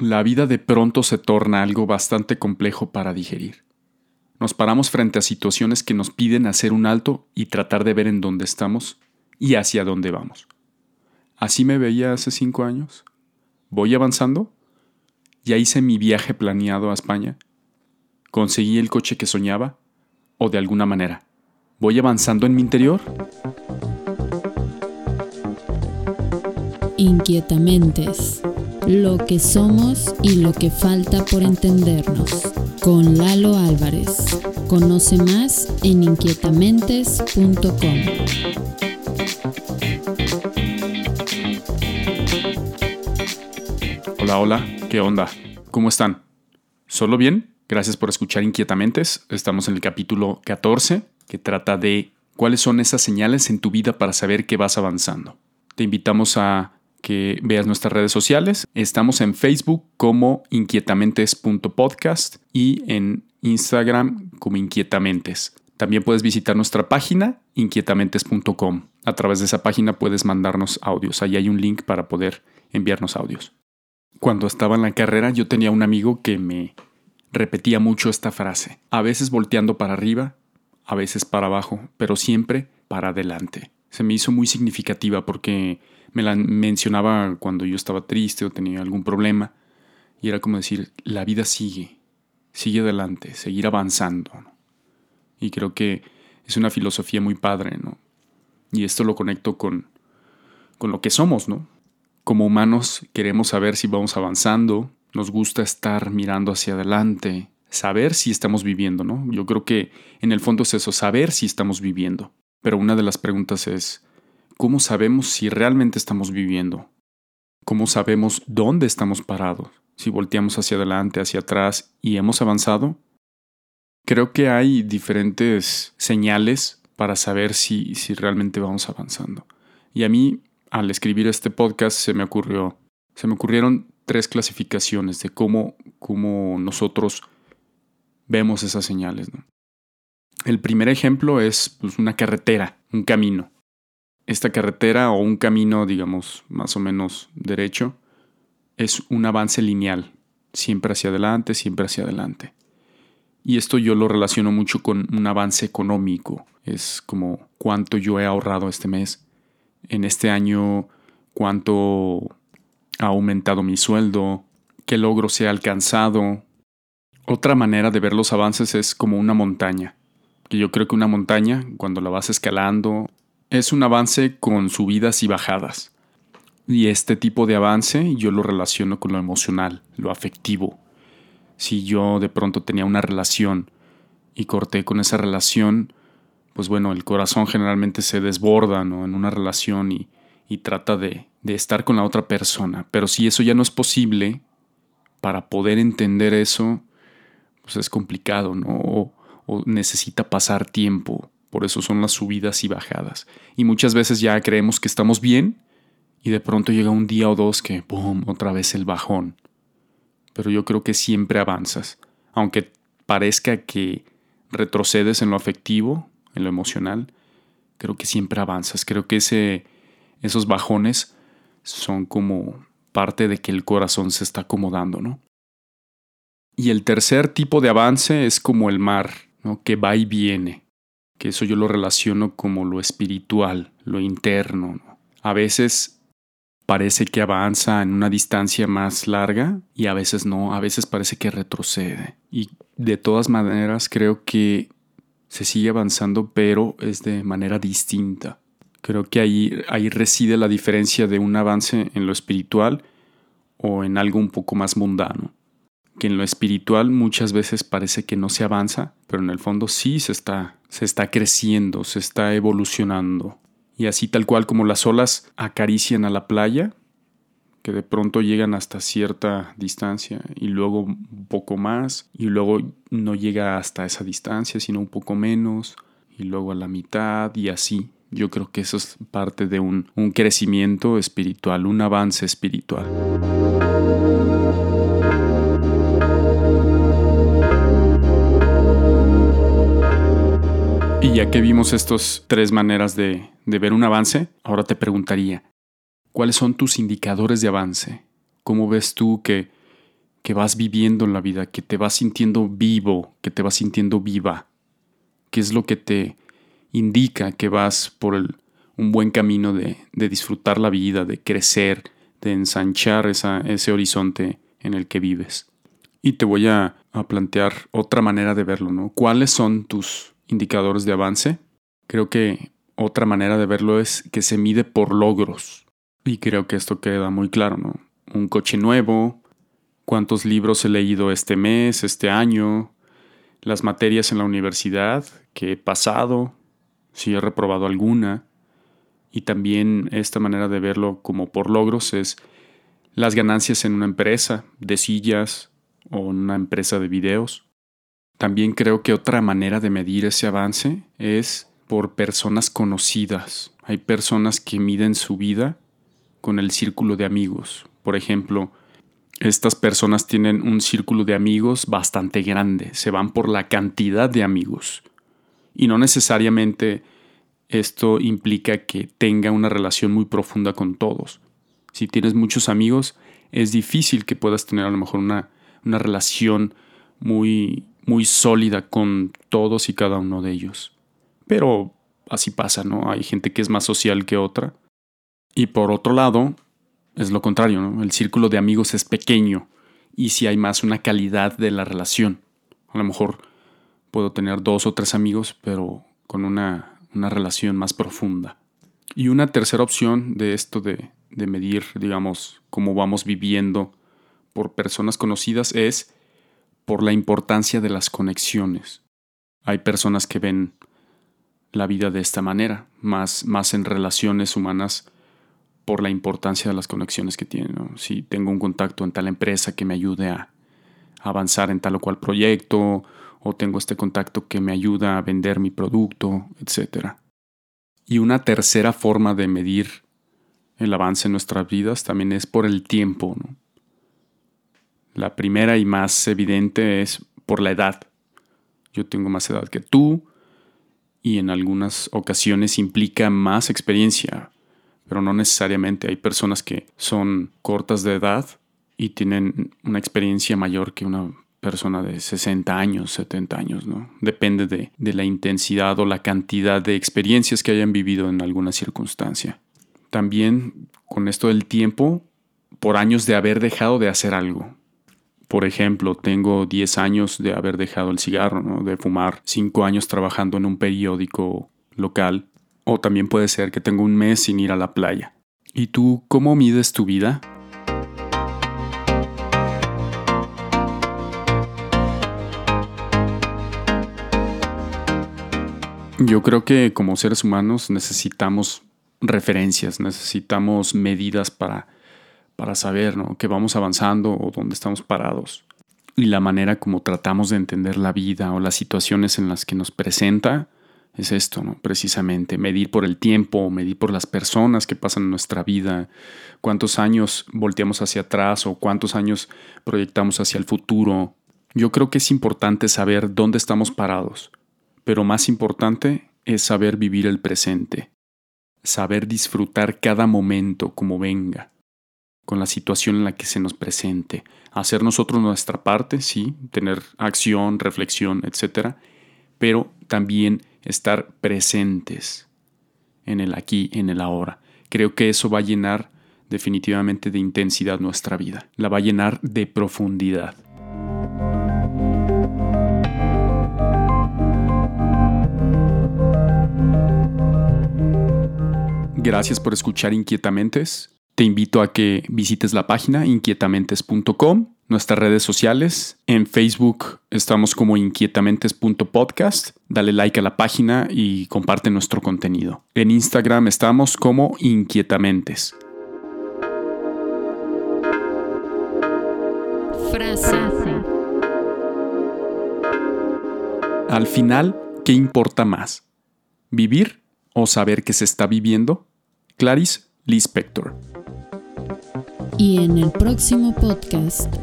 la vida de pronto se torna algo bastante complejo para digerir. Nos paramos frente a situaciones que nos piden hacer un alto y tratar de ver en dónde estamos y hacia dónde vamos. Así me veía hace cinco años. Voy avanzando. Ya hice mi viaje planeado a España. Conseguí el coche que soñaba. O de alguna manera. ¿Voy avanzando en mi interior? Inquietamentes. Lo que somos y lo que falta por entendernos. Con Lalo Álvarez. Conoce más en inquietamentes.com. Hola, hola, ¿qué onda? ¿Cómo están? ¿Solo bien? Gracias por escuchar Inquietamentes. Estamos en el capítulo 14 que trata de cuáles son esas señales en tu vida para saber que vas avanzando. Te invitamos a que veas nuestras redes sociales. Estamos en Facebook como inquietamentes.podcast y en Instagram como inquietamentes. También puedes visitar nuestra página inquietamentes.com. A través de esa página puedes mandarnos audios. Ahí hay un link para poder enviarnos audios. Cuando estaba en la carrera yo tenía un amigo que me repetía mucho esta frase. A veces volteando para arriba, a veces para abajo, pero siempre para adelante. Se me hizo muy significativa porque me la mencionaba cuando yo estaba triste o tenía algún problema. Y era como decir, la vida sigue, sigue adelante, seguir avanzando. Y creo que es una filosofía muy padre, ¿no? Y esto lo conecto con, con lo que somos, ¿no? Como humanos queremos saber si vamos avanzando, nos gusta estar mirando hacia adelante, saber si estamos viviendo, ¿no? Yo creo que en el fondo es eso, saber si estamos viviendo. Pero una de las preguntas es, ¿cómo sabemos si realmente estamos viviendo? ¿Cómo sabemos dónde estamos parados? Si volteamos hacia adelante, hacia atrás y hemos avanzado. Creo que hay diferentes señales para saber si, si realmente vamos avanzando. Y a mí, al escribir este podcast, se me ocurrió, se me ocurrieron tres clasificaciones de cómo, cómo nosotros vemos esas señales. El primer ejemplo es pues, una carretera, un camino esta carretera o un camino, digamos, más o menos derecho, es un avance lineal, siempre hacia adelante, siempre hacia adelante. Y esto yo lo relaciono mucho con un avance económico. Es como cuánto yo he ahorrado este mes, en este año cuánto ha aumentado mi sueldo, qué logro se ha alcanzado. Otra manera de ver los avances es como una montaña. Que yo creo que una montaña, cuando la vas escalando, es un avance con subidas y bajadas. Y este tipo de avance yo lo relaciono con lo emocional, lo afectivo. Si yo de pronto tenía una relación y corté con esa relación, pues bueno, el corazón generalmente se desborda en una relación y, trata de, estar con la otra persona. Pero si eso ya no es posible, para poder entender eso, pues es complicado, ¿no? Necesita pasar tiempo por eso son las subidas y bajadas. Y muchas veces ya creemos que estamos bien y de pronto llega un día o dos que, ¡boom!, otra vez el bajón. Pero yo creo que siempre avanzas. Aunque parezca que retrocedes en lo afectivo, en lo emocional, creo que siempre avanzas. Creo que ese, esos bajones son como parte de que el corazón se está acomodando, ¿no? Y el tercer tipo de avance es como el mar, ¿no? que va y viene que eso yo lo relaciono como lo espiritual, lo interno. A veces parece que avanza en una distancia más larga y a veces no, a veces parece que retrocede. Y de todas maneras creo que se sigue avanzando, pero es de manera distinta. Creo que ahí, ahí reside la diferencia de un avance en lo espiritual o en algo un poco más mundano que en lo espiritual muchas veces parece que no se avanza, pero en el fondo sí se está, se está creciendo, se está evolucionando. Y así tal cual como las olas acarician a la playa, que de pronto llegan hasta cierta distancia y luego un poco más, y luego no llega hasta esa distancia, sino un poco menos, y luego a la mitad, y así. Yo creo que eso es parte de un, un crecimiento espiritual, un avance espiritual. Y ya que vimos estas tres maneras de, ver un avance, ahora te preguntaría, ¿cuáles son tus indicadores de avance? ¿Cómo ves tú que, que vas viviendo en la vida, que te vas sintiendo vivo, que te vas sintiendo viva, que es lo que te indica que vas por un buen camino de, disfrutar la vida, de crecer, de ensanchar ese horizonte en el que vives. Y te voy a plantear otra manera de verlo, ¿no? ¿Cuáles son tus indicadores de avance? Creo que otra manera de verlo es que se mide por logros. Y creo que esto queda muy claro, ¿no? Un coche nuevo, cuántos libros he leído este mes, este año, las materias en la universidad que he pasado, si he reprobado alguna. Y también esta manera de verlo como por logros es las ganancias en una empresa de sillas o en una empresa de videos. También creo que otra manera de medir ese avance es por personas conocidas. Hay personas que miden su vida con el círculo de amigos. Por ejemplo, estas personas tienen un círculo de amigos bastante grande, se van por la cantidad de amigos. Y no necesariamente esto implica que tenga una relación muy profunda con todos. Si tienes muchos amigos, es difícil que puedas tener a lo mejor una, una relación muy, muy sólida con todos y cada uno de ellos. Pero así pasa, ¿no? Hay gente que es más social que otra. Y por otro lado, es lo contrario, ¿no? El círculo de amigos es pequeño y si hay más una calidad de la relación. A lo mejor puedo tener dos o tres amigos, pero con una, una relación más profunda. Y una tercera opción de esto de, de medir, digamos, cómo vamos viviendo por personas conocidas es por la importancia de las conexiones. Hay personas que ven la vida de esta manera, más, más en relaciones humanas por la importancia de las conexiones que tiene. Si tengo un contacto en tal empresa que me ayude a avanzar en tal o cual proyecto, o tengo este contacto que me ayuda a vender mi producto, etc. Y una tercera forma de medir el avance en nuestras vidas también es por el tiempo. La primera y más evidente es por la edad. Yo tengo más edad que tú y en algunas ocasiones implica más experiencia, pero no necesariamente. Hay personas que son cortas de edad y tienen una experiencia mayor que una persona de 60 años, 70 años, ¿no? Depende de, de, la intensidad o la cantidad de experiencias que hayan vivido en alguna circunstancia. También con esto del tiempo, por años de haber dejado de hacer algo. Por ejemplo, tengo 10 años de haber dejado el cigarro, de fumar, 5 años trabajando en un periódico local o también puede ser que tengo un mes sin ir a la playa. ¿Y tú cómo mides tu vida? Yo creo que como seres humanos necesitamos referencias, necesitamos medidas para, para saber ¿no? que vamos avanzando o dónde estamos parados. Y la manera como tratamos de entender la vida o las situaciones en las que nos presenta es esto, ¿no? Precisamente, medir por el tiempo, medir por las personas que pasan en nuestra vida, cuántos años volteamos hacia atrás o cuántos años proyectamos hacia el futuro. Yo creo que es importante saber dónde estamos parados, pero más importante es saber vivir el presente, saber disfrutar cada momento como venga, con la situación en la que se nos presente, hacer nosotros nuestra parte, sí, tener acción, reflexión, etc., pero también estar presentes en el aquí, en el ahora. Creo que eso va a llenar definitivamente de intensidad nuestra vida, la va a llenar de profundidad. Gracias por escuchar Inquietamentes. Te invito a que visites la página inquietamentes.com nuestras redes sociales. En Facebook estamos como inquietamentes.podcast. Dale like a la página y comparte nuestro contenido. En Instagram estamos como inquietamentes. Frase. Al final, ¿qué importa más? ¿Vivir o saber que se está viviendo? Clarice Lispector. Y en el próximo podcast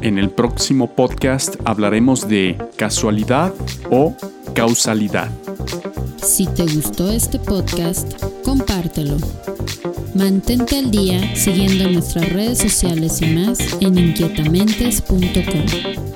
en el próximo podcast hablaremos de casualidad o causalidad. Si te gustó este podcast, compártelo. Mantente al día siguiendo nuestras redes sociales y más en inquietamentes.com.